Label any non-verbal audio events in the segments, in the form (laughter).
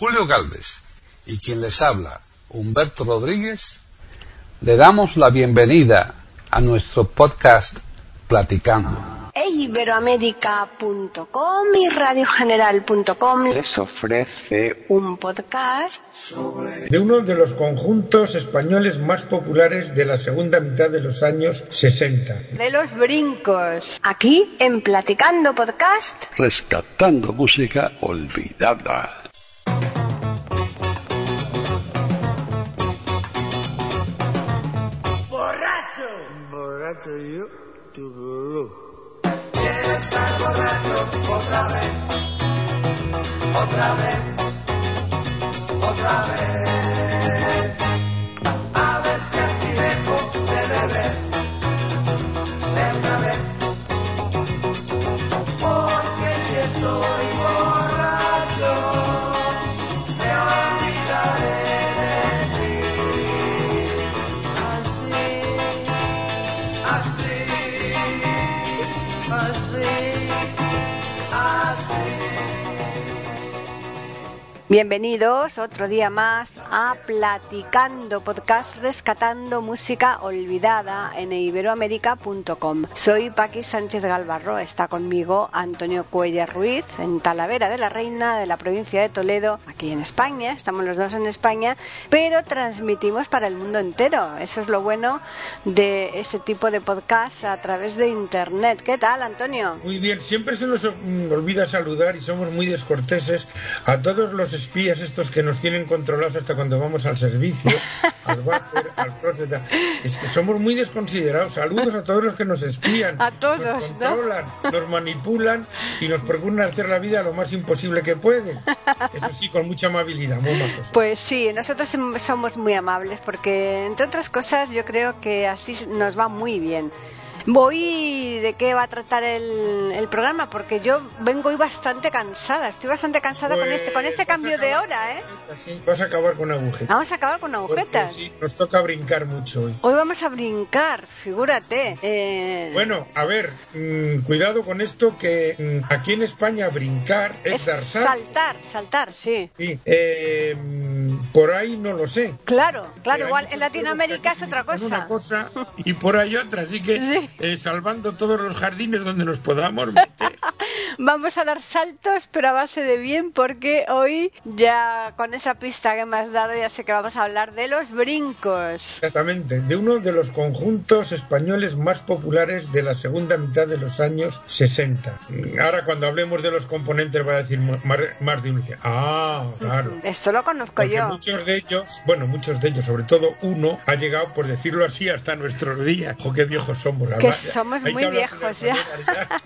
Julio Galvez y quien les habla, Humberto Rodríguez, le damos la bienvenida a nuestro podcast Platicando iberoamérica.com y radiogeneral.com les ofrece un podcast de uno de los conjuntos españoles más populares de la segunda mitad de los años 60. De los brincos. Aquí en Platicando Podcast. Rescatando música olvidada. Borracho yo. Tu Quiero estar borracho otra vez, otra vez, otra vez. Bienvenidos otro día más a Platicando Podcast Rescatando Música Olvidada en iberoamérica.com. Soy Paqui Sánchez Galvarro, está conmigo Antonio Cuellar Ruiz en Talavera de la Reina de la provincia de Toledo, aquí en España, estamos los dos en España, pero transmitimos para el mundo entero. Eso es lo bueno de este tipo de podcast a través de Internet. ¿Qué tal, Antonio? Muy bien, siempre se nos mm, olvida saludar y somos muy descorteses a todos los espías estos que nos tienen controlados hasta cuando vamos al servicio, (laughs) al váter, al closet. Es que somos muy desconsiderados. Saludos a todos los que nos espían. A todos, Nos ¿no? controlan, nos manipulan y nos procuran hacer la vida lo más imposible que pueden. Eso sí, con mucha amabilidad, muy majos. Pues sí, nosotros som- somos muy amables porque, entre otras cosas, yo creo que así nos va muy bien. Voy de qué va a tratar el, el programa porque yo vengo hoy bastante cansada, estoy bastante cansada con este con este Pues cambio de hora, ¿eh? sí, vas a acabar con agujetas. Vamos a acabar con agujetas. sí, nos toca brincar mucho hoy. Hoy vamos a brincar, figúrate. Eh, Bueno, a ver, mm, cuidado con esto que mm, aquí en España brincar es, es dar saltar, saltar, sí. Sí, eh, mm, por ahí no lo sé. Claro, claro, igual en Latinoamérica es otra cosa. Una cosa y por ahí otra, así que Sí. eh, salvando todos los jardines donde nos podamos meter. (laughs) Vamos a dar saltos, pero a base de bien, porque hoy ya con esa pista que me has dado ya sé que vamos a hablar de los brincos. Exactamente, de uno de los conjuntos españoles más populares de la segunda mitad de los años 60. Mm, Ahora cuando hablemos de los componentes va a decir más, más de dice, Ah, claro. Esto lo conozco Porque yo. Muchos de ellos, bueno, muchos de ellos, sobre todo uno, ha llegado, por decirlo así, hasta nuestros días. ¡Jo, qué viejos somos! la Que verdad. somos Hay muy que viejos ya. (laughs)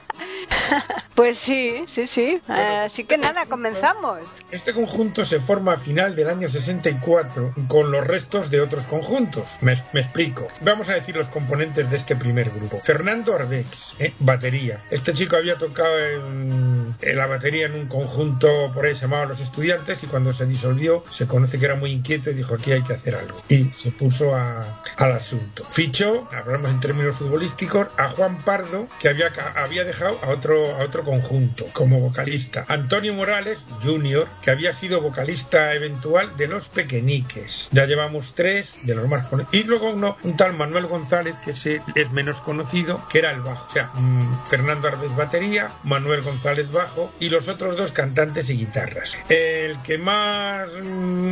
Pues sí, sí, sí. Eh, Así que nada, comenzamos. Este conjunto se forma a final del año 64 con los restos de otros conjuntos. Me, me explico. Vamos a decir los componentes de este primer grupo. Fernando Arbex, eh, batería. Este chico había tocado en, en la batería en un conjunto por ahí se llamaba Los Estudiantes y cuando se disolvió se conoce que era muy inquieto y dijo aquí hay que hacer algo. Y se puso a- al asunto. Fichó, hablamos en términos futbolísticos, a Juan Pardo que había, había dejado a otro, a otro conjunto como vocalista. Antonio Morales, Junior, que había sido vocalista eventual de Los Pequeñiques. Ya llevamos tres de los más conocidos. Y luego uno, un tal Manuel González, que se- es menos conocido, que era el bajo. O sea, mm, Fernando Arbez batería, Manuel González bajo y los otros dos cantantes y guitarras. El que más mm,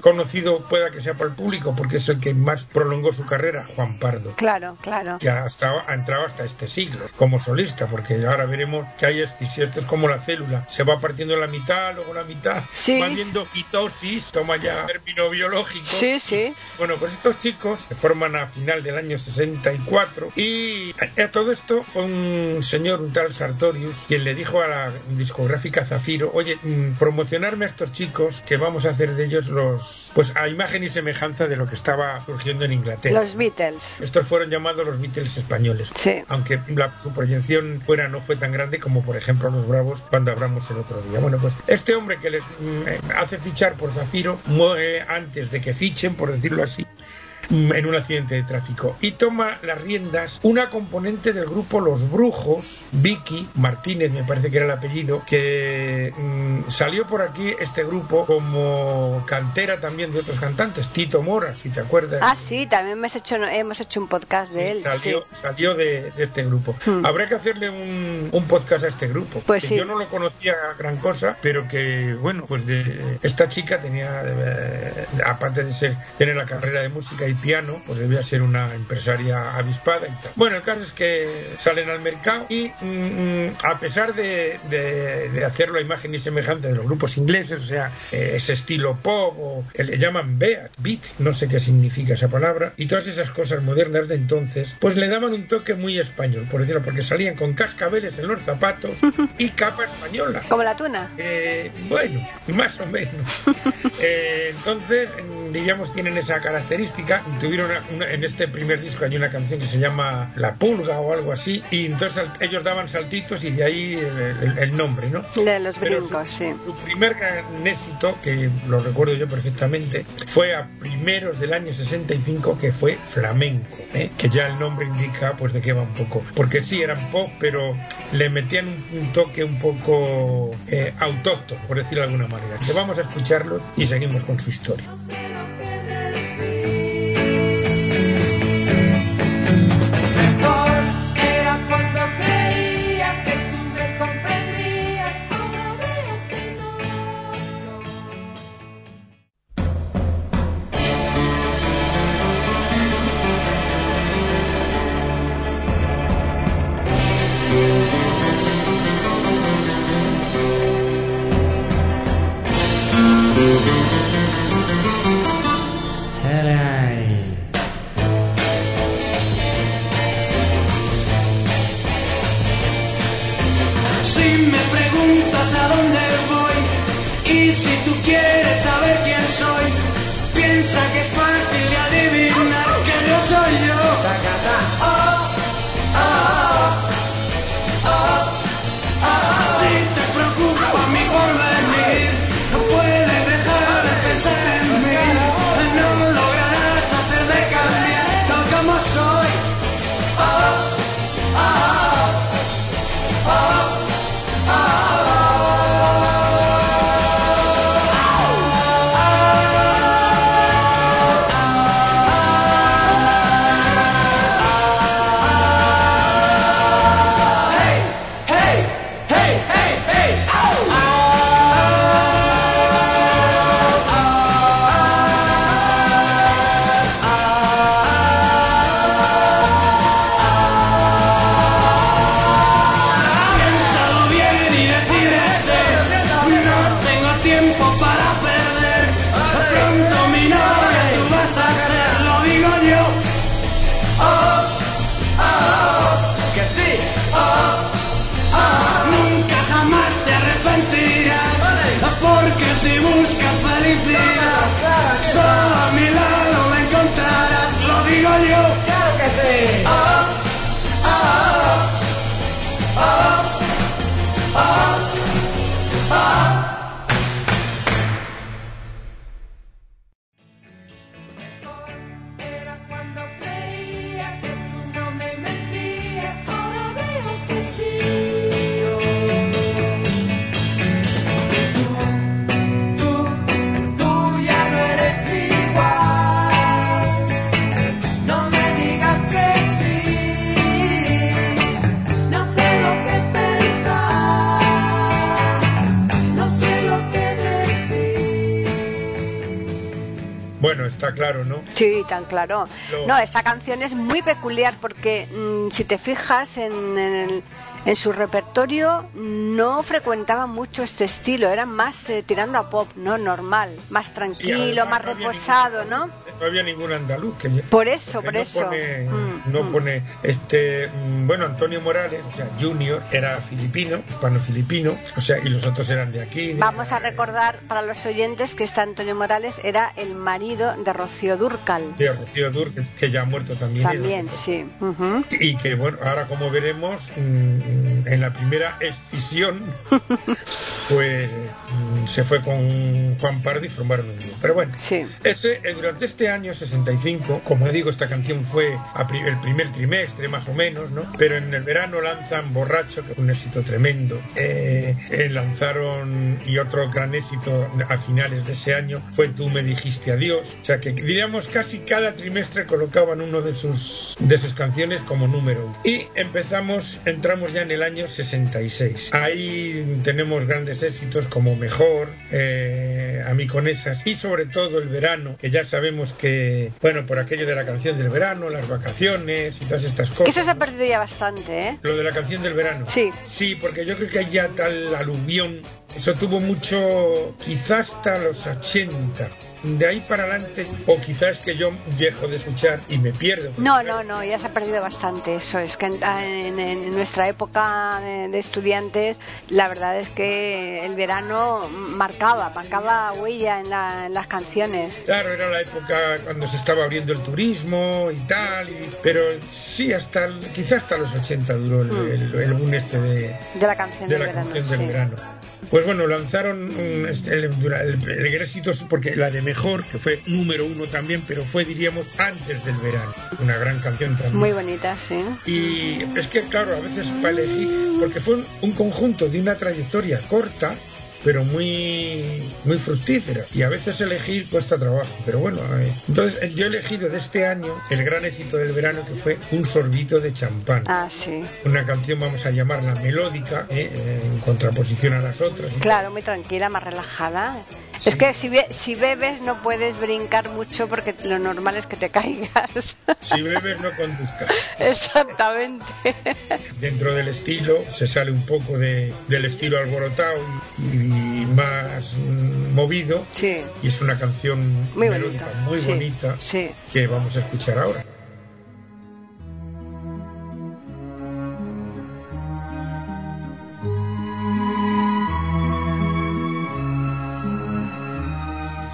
conocido pueda que sea para el público, porque es el que más prolongó su carrera, Juan Pardo Claro, claro. que ha, estado- ha entrado hasta este siglo como solista, porque ahora veremos que hay este, si esto es como la célula, se va partiendo la mitad, luego la mitad, Sí. va viendo mitosis, toma ya término biológico. Sí, sí. Bueno, pues estos chicos se forman a final del año 64 y a todo esto fue un señor, un tal Sartorius, quien le dijo a la discográfica Zafiro, oye, mm, promocionarme a estos chicos que vamos a hacer de ellos los, pues a imagen y semejanza de lo que estaba surgiendo en Inglaterra. Los Beatles. Estos fueron llamados los Beatles españoles. Sí. Aunque la- su proyección fuera no fue tan grande como por ejemplo los Bravos cuando hablamos el otro día. Bueno, pues este hombre que les mm, eh, hace fichar por Zafiro muere antes de que fichen, por decirlo así. Mm, en un accidente de tráfico. Y toma las riendas una componente del grupo Los Brujos, Vicky Martínez, me parece que era el apellido, que mm, salió por aquí este grupo como cantera también de otros cantantes, Tito Mora, si te acuerdas. Ah, sí, también hemos hecho, hemos hecho un podcast de él. Salió, sí. salió de, de este grupo. Hmm. Habrá que hacerle un, un podcast a este grupo. Pues que sí. Yo no lo conocía gran cosa, pero que, bueno, pues de esta chica tenía, eh, aparte de ser tener la carrera de música y piano, pues debía ser una empresaria avispada y tal. Bueno, el caso es que salen al mercado y mm, mm, a pesar de, de, de hacerlo a imagen y semejanza de los grupos ingleses, o sea, eh, ese estilo pop, o le llaman beat, beat, no sé qué significa esa palabra, y todas esas cosas modernas de entonces, pues le daban un toque muy español, por decirlo, porque salían con cascabeles en los zapatos y capa española. Como la tuna. Eh, bueno, más o menos. (laughs) Eh, entonces, mm, diríamos, tienen esa característica. Tuvieron una- una- en este primer disco hay una canción que se llama La Pulga o algo así, y entonces ellos daban saltitos y de ahí el, el- el nombre, ¿no? De los Pero brincos, su, sí. su primer gran éxito, que lo recuerdo yo perfectamente, fue a primeros del año 65, que fue Flamenco, ¿eh? que ya el nombre indica pues de qué va un poco. Porque sí, eran pop, pero le metían un, un toque un poco eh, autóctono, por decirlo de alguna manera. Que vamos a escucharlo y seguimos con su historia. Sí, tan claro. No, esta canción es muy peculiar porque mm, si te fijas en, en el- en su repertorio no frecuentaba mucho este estilo, eran más eh, tirando a pop, ¿no? Normal, más Sí, tranquilo, además más no reposado, ningún- ¿no? No había ningún andaluz que yo- Por eso, por no eso. Pone, Mm, no mm. pone este mm, bueno Antonio Morales o sea Junior era filipino hispano filipino o sea y los otros eran de aquí de- Vamos a recordar para los oyentes que este Antonio Morales era el marido de Rocío Durcal. de Rocío Dur que, ya ha muerto también También, sí. Ujú. y que bueno ahora como veremos mm, en la primera escisión, (laughs) pues mm, se fue con Juan Pardo y formaron un grupo. Pero bueno, Sí. ese, eh, durante este año 65, como digo, esta canción fue el primer trimestre más o menos, ¿no? Pero en el verano lanzan Borracho, que fue un éxito tremendo. Eh, eh, lanzaron, y otro gran éxito a finales de ese año, fue Tú me dijiste adiós. O sea que diríamos casi cada trimestre colocaban uno de sus, de sus canciones como número uno. Y empezamos, entramos ya en el año 66. Ahí tenemos grandes éxitos como Mejor, eh, A mí con esas, y sobre todo el verano, que ya sabemos que, bueno, por aquello de la canción del verano, las vacaciones y todas estas cosas. eso se ha perdido ya bastante, ¿eh? Lo de la canción del verano. Sí. Sí, porque yo creo que hay ya tal aluvión. Eso tuvo mucho, quizás hasta los 80. De ahí para adelante, o quizás que yo dejo de escuchar y me pierdo. No, no, no, ya se ha perdido bastante eso. Es que en, en- en nuestra época de, estudiantes, la verdad es que el verano marcaba, marcaba huella en, la- en las canciones. Claro, era la época cuando se estaba abriendo el turismo y tal, y- pero sí, hasta quizás hasta los 80 duró el, el, el boom este de, De la canción de del la verano. canción del sí. verano. Pues bueno, lanzaron un- este, el, el- el gran éxito, porque la de Mejor, que fue número uno también, pero fue, diríamos, antes del verano. Una gran canción también. Muy bonita, sí. Y es que, claro, a veces para elegir, porque fue un, un conjunto de una trayectoria corta, pero muy, muy fructífera. Y a veces elegir cuesta trabajo. Pero bueno, eh, entonces eh, yo he elegido de este año el gran éxito del verano, que fue Un sorbito de champán. Ah, sí. Una canción, vamos a llamarla melódica, eh, en contraposición a las otras. Claro, muy tranquila, más relajada. Sí. Es que si, be- si bebes no puedes brincar mucho porque lo normal es que te (laughs) caigas. Si bebes, no conduzcas. (laughs) Exactamente. Dentro del estilo, se sale un poco de, del estilo alborotado y, y más movido. Sí, Y es una canción muy melódica bonita. muy Sí, bonita Sí. que vamos a escuchar ahora.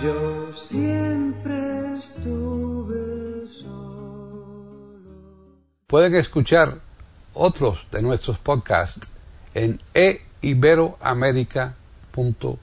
Yo siempre estuve solo. Pueden escuchar otros de nuestros podcasts en eiberoamerica.com. Nunca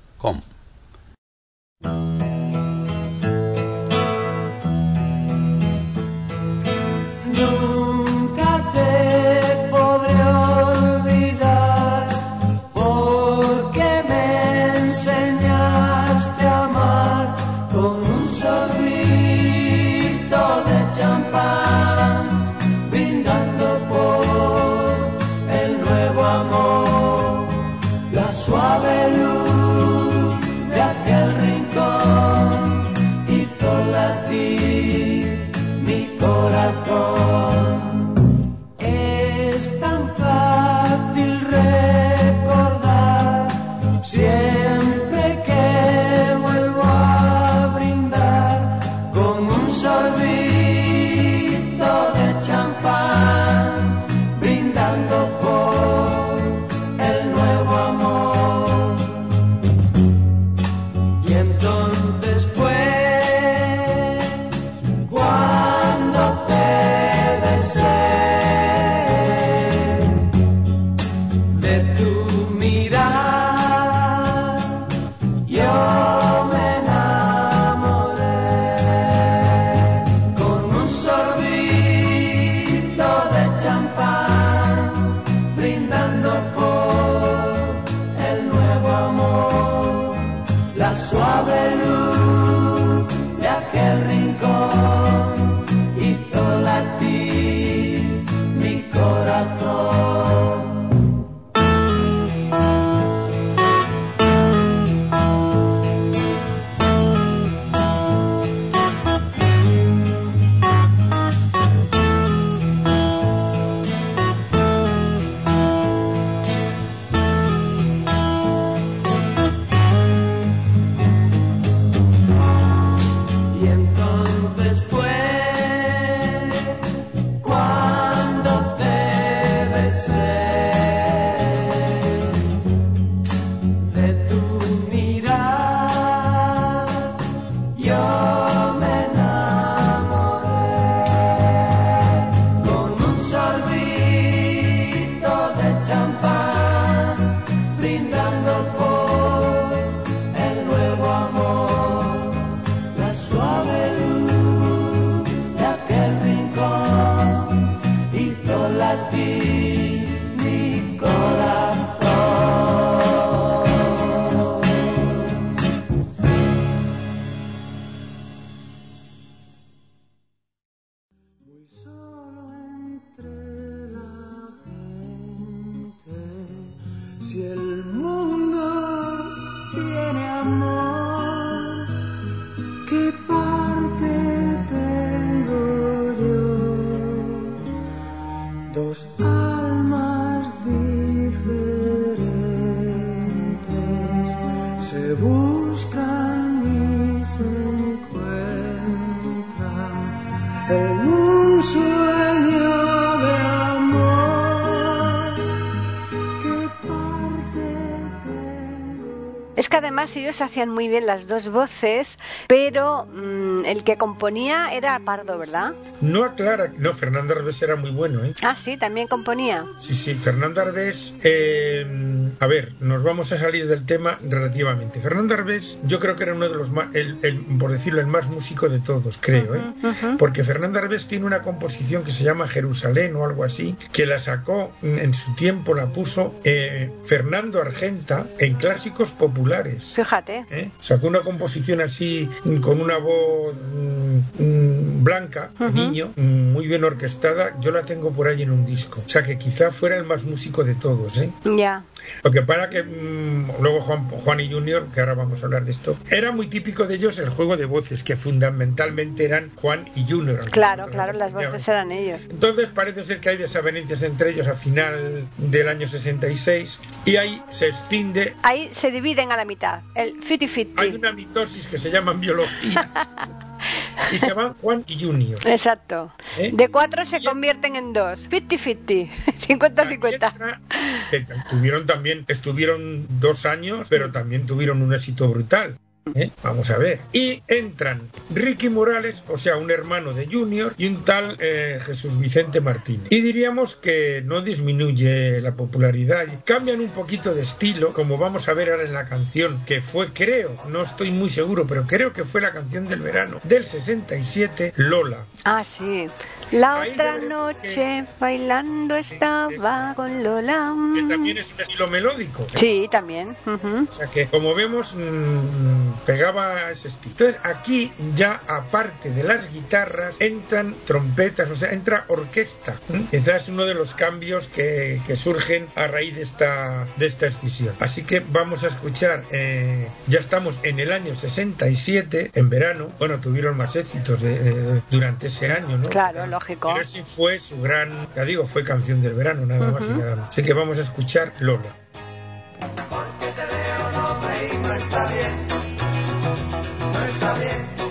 además ellos hacían muy bien las dos voces, pero mm, el que componía era Pardo, ¿verdad? No aclara, no, Fernando Arbés era muy bueno, ¿eh? Ah, sí, también componía. Sí, sí, Fernando Arbés, eh, a ver, nos vamos a salir del tema relativamente. Fernando Arbés, yo creo que era uno de los más, el, el- por decirlo, el más músico de todos, creo, ¿eh? Porque Fernando Arbés tiene una composición que se llama Jerusalén o algo así, que la sacó mm, en su tiempo, la puso eh, Fernando Argenta en clásicos populares. Fíjate. ¿eh? Sacó una composición así mm, con una voz mm, blanca, niño, muy bien orquestada. Yo la tengo por ahí en un disco. O sea que quizá fuera el más músico de todos. ¿eh? Ya. Lo que para que mm, luego Juan, Juan y Junior, que ahora vamos a hablar de esto, era muy típico de ellos el juego de voces, que fundamentalmente eran Juan y Junior. Claro, claro, las voces eran ellos. Entonces parece ser que hay desavenencias entre ellos a final del año 66 y ahí se extiende Ahí se dividen a la mitad. El 50-50. hay una mitosis que se llama biología (laughs) y se van Juan y Junior. Exacto. ¿Eh? De cuatro se Y- convierten en dos. 50-50. Ahí 50-50. entra, que tuvieron también, estuvieron dos años, pero también tuvieron un éxito brutal. ¿Eh? Vamos a ver. Y entran Ricky Morales, o sea, un hermano de Junior, y un tal eh, Jesús Vicente Martínez. Y diríamos que no disminuye la popularidad. Cambian un poquito de estilo, como vamos a ver ahora en la canción, que fue, creo, no estoy muy seguro, pero creo que fue la canción del verano del 67, Lola. Ah, sí. La otra noche bailando estaba con Lola. Que también es un estilo melódico. Sí, también. Ujú. O sea que, como vemos, mm, pegaba ese estilo. Entonces, aquí ya, aparte de las guitarras, entran trompetas, o sea, entra orquesta. ¿m? Quizás uno de los cambios que, que surgen a raíz de esta, de esta escisión. Así que vamos a escuchar, eh, ya estamos en el año 67, en verano. Bueno, tuvieron más éxitos de- de- durante ese año, ¿no? Claro, lógico. Pero sí fue su gran, ya digo, fue canción del verano, nada más y Ujú. nada más. Así que vamos a escuchar Lola. Porque te veo noble y no está bien, no está bien.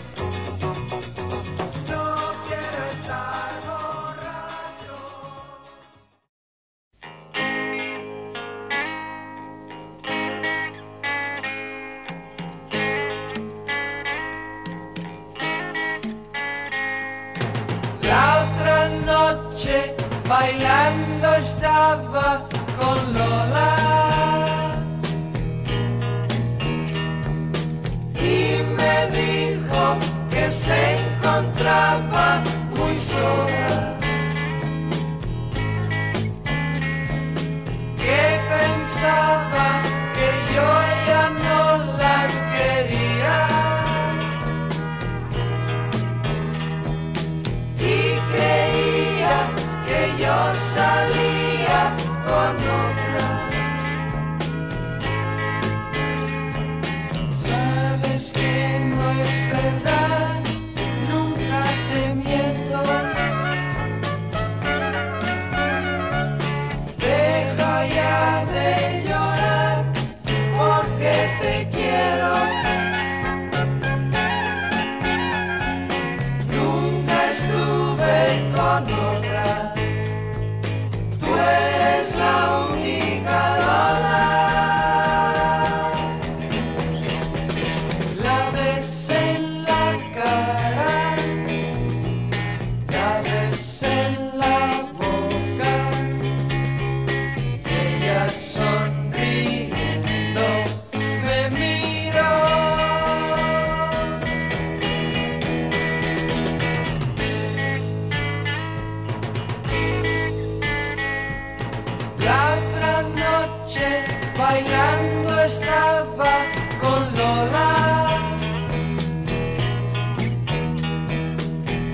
bailando estaba con Lola.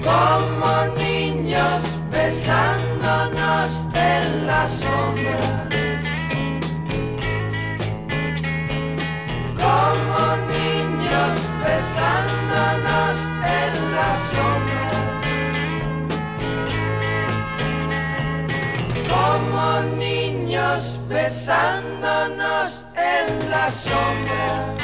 Como niños besándonos en la sombra. Como niños besándonos en la sombra. besándonos en la sombra.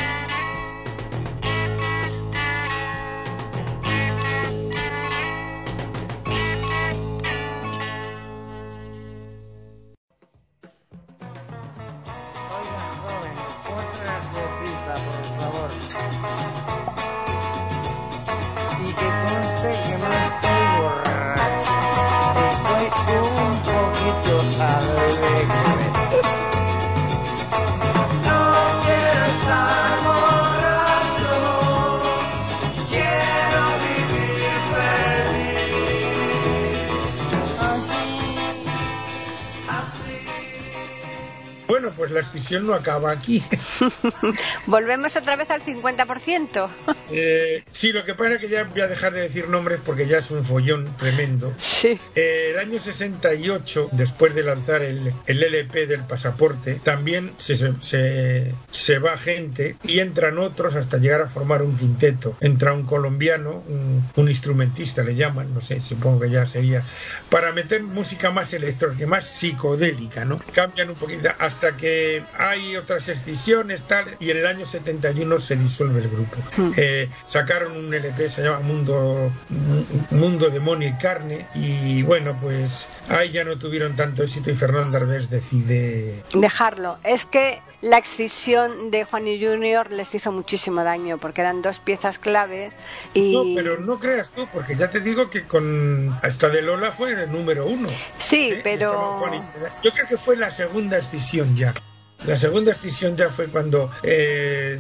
Pues la escisión no acaba aquí. (laughs) Volvemos otra vez al 50%. Eh, sí, lo que pasa es que ya voy a dejar de decir nombres porque ya es un follón tremendo. Sí. Eh, el año 68, después de lanzar el, el LP del pasaporte, también se, se, se va gente y entran otros hasta llegar a formar un quinteto. Entra un colombiano, un, un instrumentista le llaman, no sé, supongo que ya sería, para meter música más electrónica, más psicodélica, ¿no? Cambian un poquito hasta que hay otras excisiones, tal, y en el año 71 se disuelve el grupo. Eh, sacaron un LP, se llama Mundo, Mundo Demonio y Carne, y bueno, pues ahí ya no tuvieron tanto éxito y Fernando Arbés decide Dejarlo. Es que la excisión de Juan y Junior les hizo muchísimo daño porque eran dos piezas claves y No, pero no creas tú, porque ya te digo que con hasta de Lola fue el número uno. sí, ¿eh? pero Yo creo que fue la segunda escisión ya. La segunda escisión ya fue cuando eh,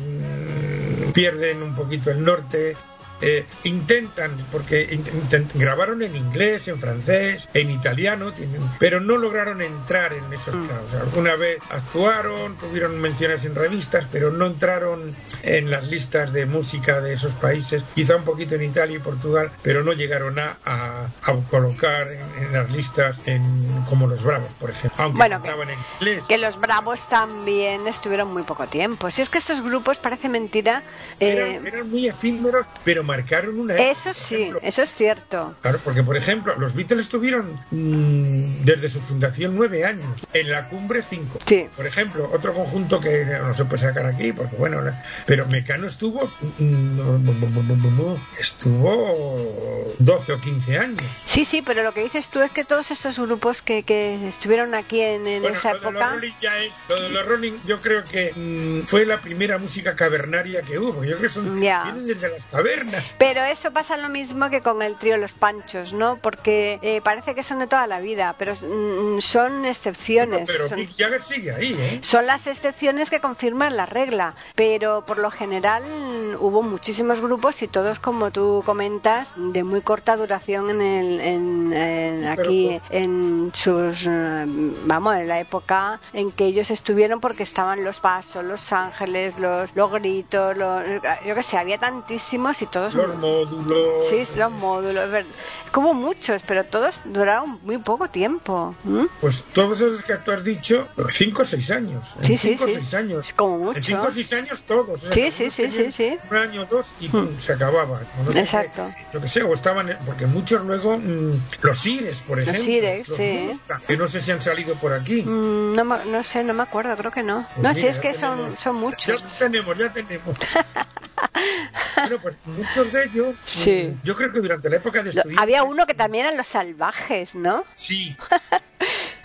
pierden un poquito el norte. Eh, intentan, porque intent- grabaron en inglés, en francés, en italiano, tienen- pero no lograron entrar en esos grados. Alguna vez actuaron, tuvieron menciones en revistas, pero no entraron en las listas de música de esos países, quizá un poquito en Italia y Portugal, pero no llegaron a, a- a colocar en, en las listas en, como los Bravos, por ejemplo, aunque Bueno, que- en inglés. que los Bravos también estuvieron muy poco tiempo. Si es que estos grupos, parece mentira, eh, Eran, eran muy efímeros, pero marcaron una época, eso sí, eso es cierto. Claro, porque por ejemplo, los Beatles estuvieron mm, desde su fundación nueve años, en la cumbre cinco. Sí. Por ejemplo, otro conjunto que no se puede sacar aquí, porque bueno, pero Mecano estuvo, mm, estuvo 12 o 15 años. Sí, sí, pero lo que dices tú es que todos estos grupos que, que estuvieron aquí en, en Bueno, esa lo de los época... Rolling ya es, lo de los Rolling yo creo que mm, fue la primera música cavernaria que hubo, yo creo que son, Ya. vienen desde las cavernas. Pero eso pasa lo mismo que con el trío Los Panchos, ¿no? Porque eh, parece que son de toda la vida, pero mm, son excepciones. Pero son, Mick Jagger sigue ahí, ¿eh? son las excepciones que confirman la regla, pero por lo general mm, hubo muchísimos grupos y todos, como tú comentas, de muy corta duración en, el, en, pero aquí pues- en sus, eh, vamos, en la época en que ellos estuvieron porque estaban los pasos, los ángeles, los, los gritos, los, yo qué sé, había tantísimos y todos Los módulos. Sí, los módulos, es. Que Hubo muchos, pero todos duraron muy poco tiempo. ¿m? Pues todos esos que tú has dicho, 5 o 6 años. En Sí, sí, 5 o sí. 6 años. Como mucho. En 5 o 6 años todos. O sea, Sí, que sí, sí, sí, sí. Un año o dos y pum, se acababa. No sé Exacto. qué, Yo que sé, o estaban, porque muchos luego, mm, los Ires, por Los ejemplo. Ires, los sí. Que no sé si han salido por aquí. Mm, No, no sé, no me acuerdo, creo que no. Pues no, mira, si es ya que son, tenemos- son Ya muchos. tenemos, ya tenemos. (laughs) bueno, pues muchos de ellos, Sí. mm, yo creo que durante la época de estudiantes... había uno que también eran los salvajes, ¿no? Sí. (laughs)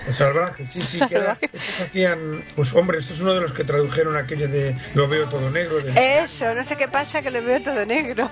Los salvajes, sí, sí, que era, esos hacían, pues hombre, esto es uno de los que tradujeron aquello de lo veo todo negro. Eso, no sé qué pasa, que lo veo todo negro.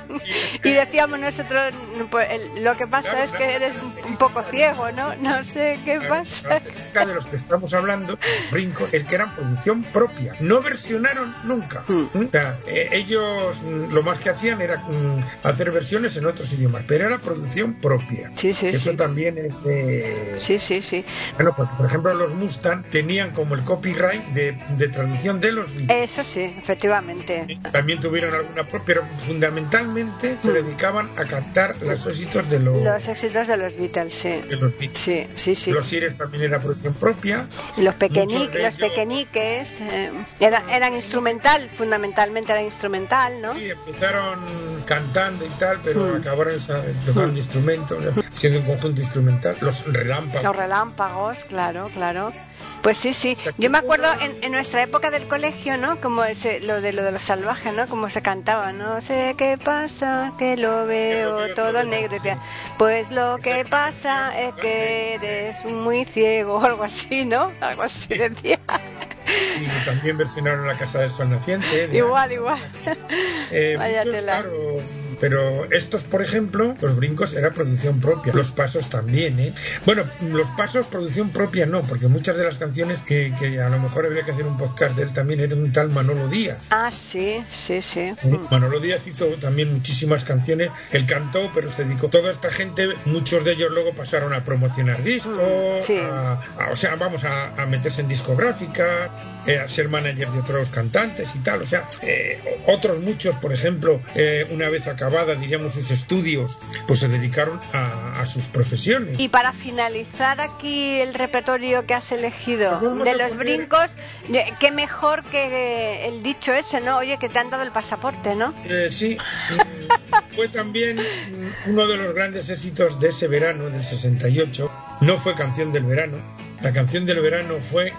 Y decíamos nosotros, pues, el- lo que pasa Claro, es claro, que eres un, poco ciego, ¿no? No sé qué pasa. de los que estamos hablando, los brincos, el que eran producción propia. No versionaron nunca. Hmm. O sea, eh, ellos lo más que hacían era mm, hacer versiones en otros idiomas, pero era producción propia. Sí, sí, Eso sí. también es de... Sí, sí, sí. Bueno, porque por ejemplo los Mustang tenían como el copyright de, de traducción de los vídeos. Eso sí, efectivamente. También tuvieron alguna, pero fundamentalmente se dedicaban a cantar los éxitos de los, Los éxitos de los Beatles, sí. de los Beatles. Sí, sí, sí. Los Ires también era producción propia. Y Los, Muchos pequeñi- de los pequeñiques eh, era- eran instrumental, fundamentalmente era instrumental, ¿no? Sí, empezaron cantando y tal, pero Mm. acabaron tocando instrumentos, o sea, siendo un conjunto instrumental. Los relámpagos. Los relámpagos, claro, claro. Pues sí, sí. Yo me acuerdo en, en nuestra época del colegio, ¿no? Como ese, lo de lo de los salvajes, ¿no? Como se cantaba, no sé qué pasa, que lo veo todo negro. Decía, Pues lo que pasa es que eres muy ciego (laughs) o algo así, ¿no? Algo así decía. Y también versionaron La Casa del Sol Naciente. igual, igual. Eh, muchos, claro, pero estos, por ejemplo, los brincos era producción propia, los pasos también, ¿eh? Bueno, los pasos producción propia no, porque muchas de las canciones que, que a lo mejor habría que hacer un podcast de él también era un tal Manolo Díaz. Ah, sí, sí, sí. Manolo Díaz hizo también muchísimas canciones, él cantó, pero se dedicó. Toda esta gente, muchos de ellos luego pasaron a promocionar discos, Mm, sí. a- a- o sea, vamos a, a meterse en discográfica, eh, a ser manager de otros cantantes y tal. O sea, eh, otros muchos, por ejemplo, eh, una vez acabada, diríamos, sus estudios, pues se dedicaron a, a sus profesiones. Y para finalizar aquí el repertorio que has elegido Pues de los poner- brincos, eh, qué mejor que el dicho ese, ¿no? Oye, que te han dado el pasaporte, ¿no? Eh, sí, mm, fue también uno de los grandes éxitos de ese verano, del 68. No fue canción del verano. La canción del verano fue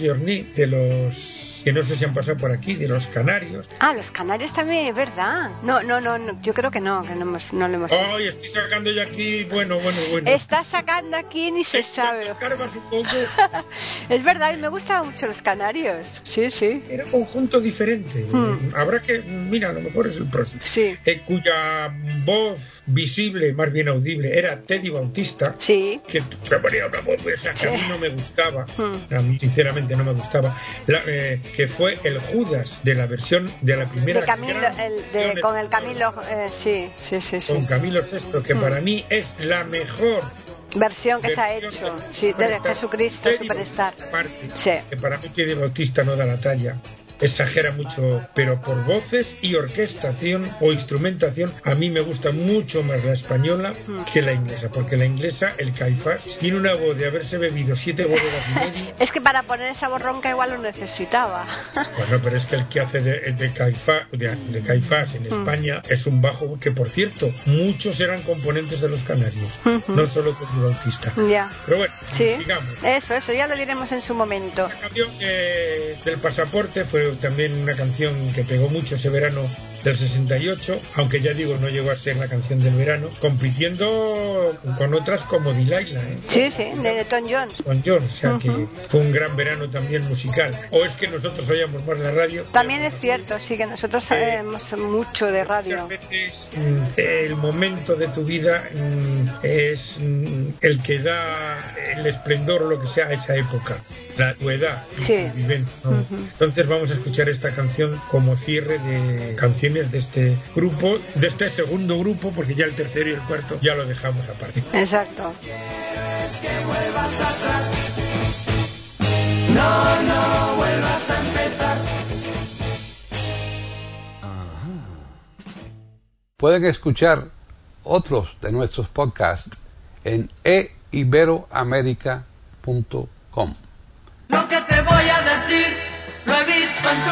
Your Knee, de los que no sé si han pasado por aquí, de los canarios. Ah, los canarios también, es verdad. No, no, no, no, yo creo que no, que no, hemos- no lo hemos hecho. Ay, estoy sacando yo aquí, bueno, bueno, bueno. Está sacando aquí ni se sabe. un poco. (laughs) Es verdad, y me gustaban mucho los canarios. Sí, sí. Era un conjunto diferente. Hmm. Habrá que, mira, a lo mejor es el próximo. Sí. Eh, cuya voz visible, más bien audible, era Teddy Bautista. Sí. que ponía una voz o no me gustaba, Hmm. a mí sinceramente no me gustaba, la- eh, que fue el Judas de la versión de la primera De Camilo, el, versión de, con el Camilo, eh, sí, sí, sí, sí. con Camilo VI, que Hmm. para mí es la mejor Versión que se ha versión hecho, de sí, de. Jesucristo Superstar. Sí. que para mí Teddy Bautista no da la talla exagera mucho, pero por voces y orquestación o instrumentación, a mí me gusta mucho más la española que la inglesa, porque la inglesa, el Caifás, tiene una voz de haberse bebido siete bodegas y media. (laughs) Es que para poner esa borronca igual lo necesitaba. (laughs) Bueno, pero es que el que hace de, de, Caifás, de, de Caifás en España es un bajo que, por cierto, muchos eran componentes de los canarios, no solo Teddy Bautista. ya. Pero bueno, Sí. sigamos. Eso, eso, ya lo diremos en su momento. La canción eh, del pasaporte fue también una canción que pegó mucho ese verano del 68, aunque ya digo, no llegó a ser la canción del verano, compitiendo con otras como Delilah, ¿eh? Sí, sí, de, Tom Jones. con Jones, o sea que fue un gran verano también musical. O es que nosotros oíamos más la radio. También es cierto, sí, que nosotros sabemos mucho de radio. Muchas veces mm, el momento de tu vida mm, es mm, el que da el esplendor o lo que sea a esa época, la tu edad, tu Sí. vivencia, ¿no? Entonces vamos a escuchar esta canción como cierre de de este grupo, de este segundo grupo, porque ya el tercero y el cuarto ya lo dejamos aparte. Exacto. que vuelvas atrás. No, no vuelvas a empezar. Pueden escuchar otros de nuestros podcasts en eiberoamerica.com. Lo que te voy a decir lo he visto en tu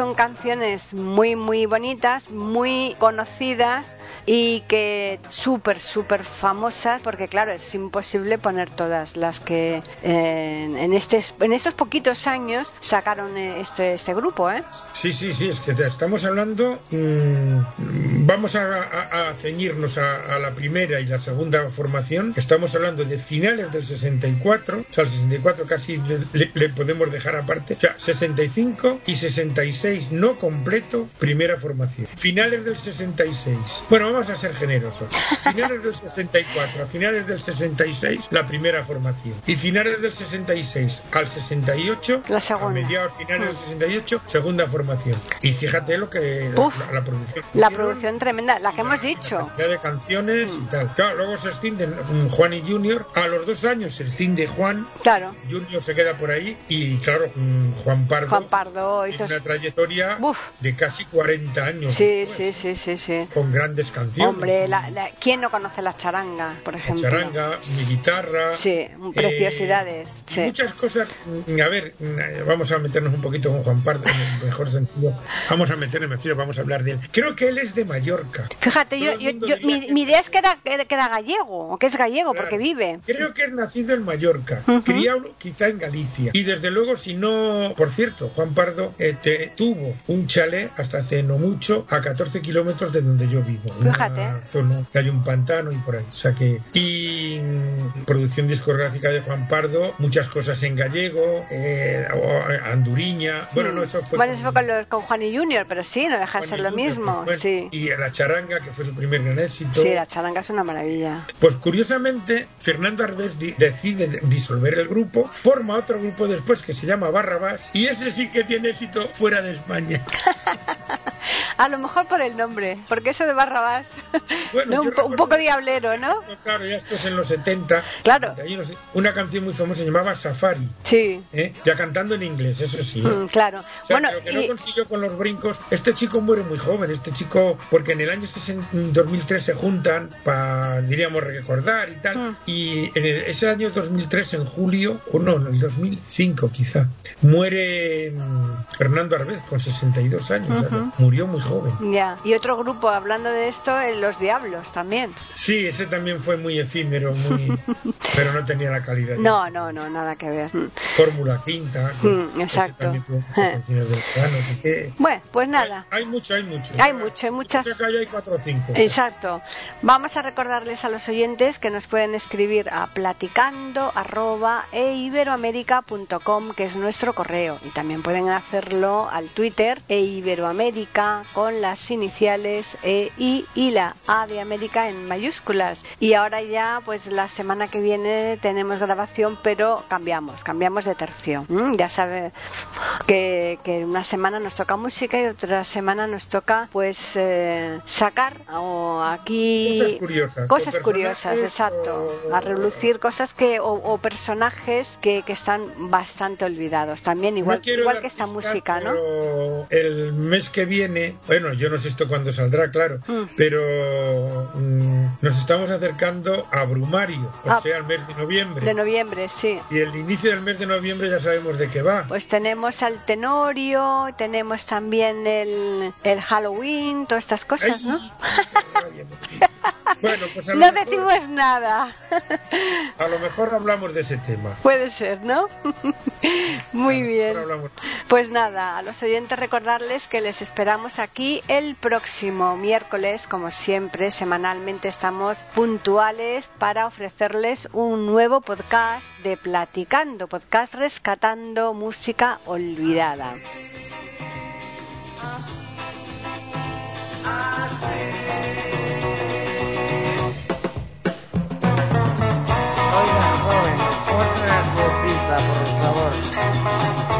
Son canciones muy, muy bonitas, muy conocidas y que súper, súper famosas, porque claro, es imposible poner todas las que eh, en, este, en estos poquitos años sacaron este, este grupo, ¿eh? Sí, sí, sí, es que te estamos hablando. mm, vamos a, ceñirnos a, la primera y la segunda formación. Estamos hablando de finales del 64, o sea, el 64 casi le- le podemos dejar aparte. O sea, 65 y 66 no completo, primera formación. Finales del 66. Bueno, vamos a ser generosos. Finales del 64 a finales del 66, la primera formación. Y finales del 66 al 68, La a segunda. mediados finales del 68, segunda formación. Y fíjate lo que Uf. la, la producción. La hicieron, producción tremenda, la que hemos dicho. cantidad de canciones y tal. Claro, luego se extienden mm, Juan y Junior. A los dos años se extiende Juan. Claro, Junior se queda por ahí. Y claro, mm, Juan Pardo. Juan Pardo hizo... una trayectoria Uf. de casi 40 años. Sí, después, sí, sí, sí, sí. Con grandes canciones. Hombre, la, la- ¿quién no conoce la charanga, por La ejemplo? charanga, mi guitarra. Sí, preciosidades, y sí. Muchas cosas. mm, A ver, mm, vamos a meternos un poquito con Juan Pardo en el mejor sentido. Vamos a meternos, me vamos a hablar de él. Creo que él es de Mallorca. Fíjate, Todo yo, yo- yo- mi, que- mi idea es que era, que era gallego, o que es gallego, porque vive. Creo que es nacido en Mallorca, criado quizá en Galicia. Y desde luego, si no, por cierto, Juan Pardo eh, te- tuvo un chalet hasta hace no mucho a 14 kilómetros de donde yo vivo. Una Fíjate. zona que hay un pantano y por ahí. O sea que. Y mm, producción discográfica de Juan Pardo, muchas cosas en gallego, eh, anduriña. Bueno, no, eso fue. Bueno, eso fue con, los- con Juan y Junior, pero sí, no deja de ser lo mismo. pues, bueno, Sí, Y la charanga, que fue su primer gran éxito. sí, la charanga es una maravilla. Pues curiosamente, Fernando Arbés decide disolver el grupo, forma otro grupo después que se llama Barrabás, y ese sí que tiene éxito fuera de España. (laughs) A lo mejor por el nombre, porque eso de Barrabás, (laughs) Bueno, ¿no? yo un, poco diablero, ¿no? Claro, ya esto es en los 70. Claro. una canción muy famosa se llamaba Safari, Sí, ¿eh? ya cantando en inglés, eso sí. ¿eh? mm, claro. O sea, bueno, pero que y- no consiguió con los brincos. Este chico muere muy joven, este chico, porque en el año 60 2003 se juntan para, diríamos, recordar y tal. Mm. Y en el- ese año 2003, en julio, o no, en el 2005 quizá, muere mm, Fernando Arbez con 62 años. sea, Ujú. murió muy joven. ya. Y otro grupo, hablando de esto, eh, Los Diablos también. Sí, ese también fue muy efímero, muy, (laughs) pero no tenía la calidad. de No, no, no, nada que ver. Mm. Fórmula Quinta. Mm, exacto. Eh. que Bueno, pues nada. Hay mucho, hay mucho. Hay mucho, hay muchas- hay cuatro o cinco. Exacto. Vamos a recordarles a los oyentes que nos pueden escribir a platicando arroba e iberoamérica.com, que es nuestro correo. Y también pueden hacerlo al Twitter e iberoamérica con las iniciales E, I y la A de América en mayúsculas. Y ahora ya, pues la semana que viene tenemos grabación, pero cambiamos, cambiamos de tercio. ¿m? Ya sabe que, que una semana nos toca música y otra semana nos toca pues eh, sacar o aquí Cosas curiosas, cosas exacto o- a relucir cosas que o, o personajes que, que están bastante olvidados también igual No igual que esta música no pero el mes que viene, bueno, yo no sé esto cuándo saldrá, claro, Mm. pero mm, nos estamos acercando a Brumario, o Ah. sea, el mes de noviembre. de noviembre sí y el inicio del mes de noviembre ya sabemos de qué va. pues tenemos al Tenorio tenemos también el, el Halloween todas estas cosas Ay, no. (laughs) Bueno, pues a lo, no mejor, decimos nada. A lo mejor hablamos de ese tema. puede ser no muy bien. hablamos- Pues nada, a los oyentes recordarles que les esperamos aquí el próximo miércoles, como siempre, semanalmente estamos puntuales para ofrecerles un nuevo podcast de Platicando, podcast rescatando música olvidada. Otra copita, por favor.